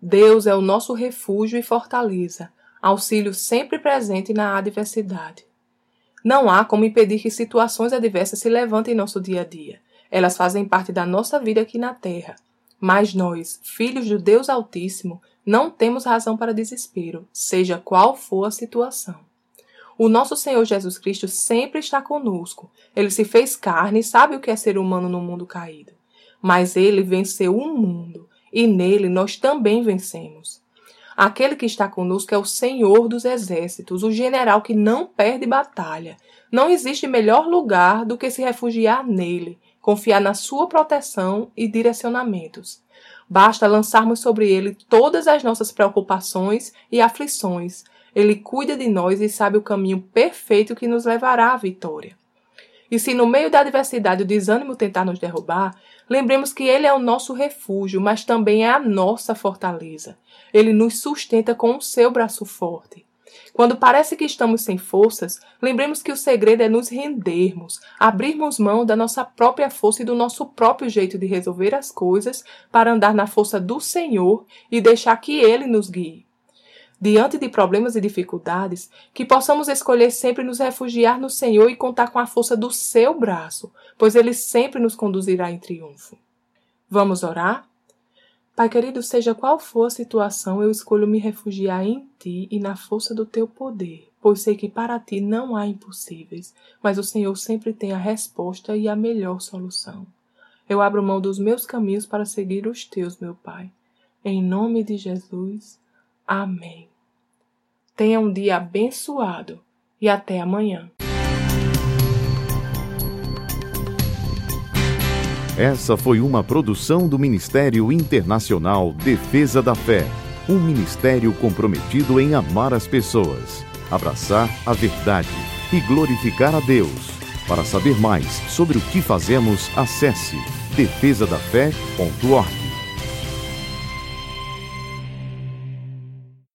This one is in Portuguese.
Deus é o nosso refúgio e fortaleza, auxílio sempre presente na adversidade. Não há como impedir que situações adversas se levantem em nosso dia a dia. Elas fazem parte da nossa vida aqui na Terra. Mas nós, filhos do Deus Altíssimo, não temos razão para desespero, seja qual for a situação. O nosso Senhor Jesus Cristo sempre está conosco. Ele se fez carne e sabe o que é ser humano no mundo caído. Mas ele venceu o mundo e nele nós também vencemos. Aquele que está conosco é o Senhor dos exércitos, o general que não perde batalha. Não existe melhor lugar do que se refugiar nele, confiar na sua proteção e direcionamentos. Basta lançarmos sobre ele todas as nossas preocupações e aflições. Ele cuida de nós e sabe o caminho perfeito que nos levará à vitória. E se no meio da adversidade o desânimo tentar nos derrubar, lembremos que Ele é o nosso refúgio, mas também é a nossa fortaleza. Ele nos sustenta com o seu braço forte. Quando parece que estamos sem forças, lembremos que o segredo é nos rendermos, abrirmos mão da nossa própria força e do nosso próprio jeito de resolver as coisas para andar na força do Senhor e deixar que Ele nos guie diante de problemas e dificuldades, que possamos escolher sempre nos refugiar no Senhor e contar com a força do seu braço, pois ele sempre nos conduzirá em triunfo. Vamos orar? Pai querido, seja qual for a situação, eu escolho me refugiar em ti e na força do teu poder, pois sei que para ti não há impossíveis, mas o Senhor sempre tem a resposta e a melhor solução. Eu abro mão dos meus caminhos para seguir os teus, meu Pai. Em nome de Jesus. Amém. Tenha um dia abençoado e até amanhã. Essa foi uma produção do Ministério Internacional Defesa da Fé, um ministério comprometido em amar as pessoas, abraçar a verdade e glorificar a Deus. Para saber mais sobre o que fazemos, acesse defesadafé.org.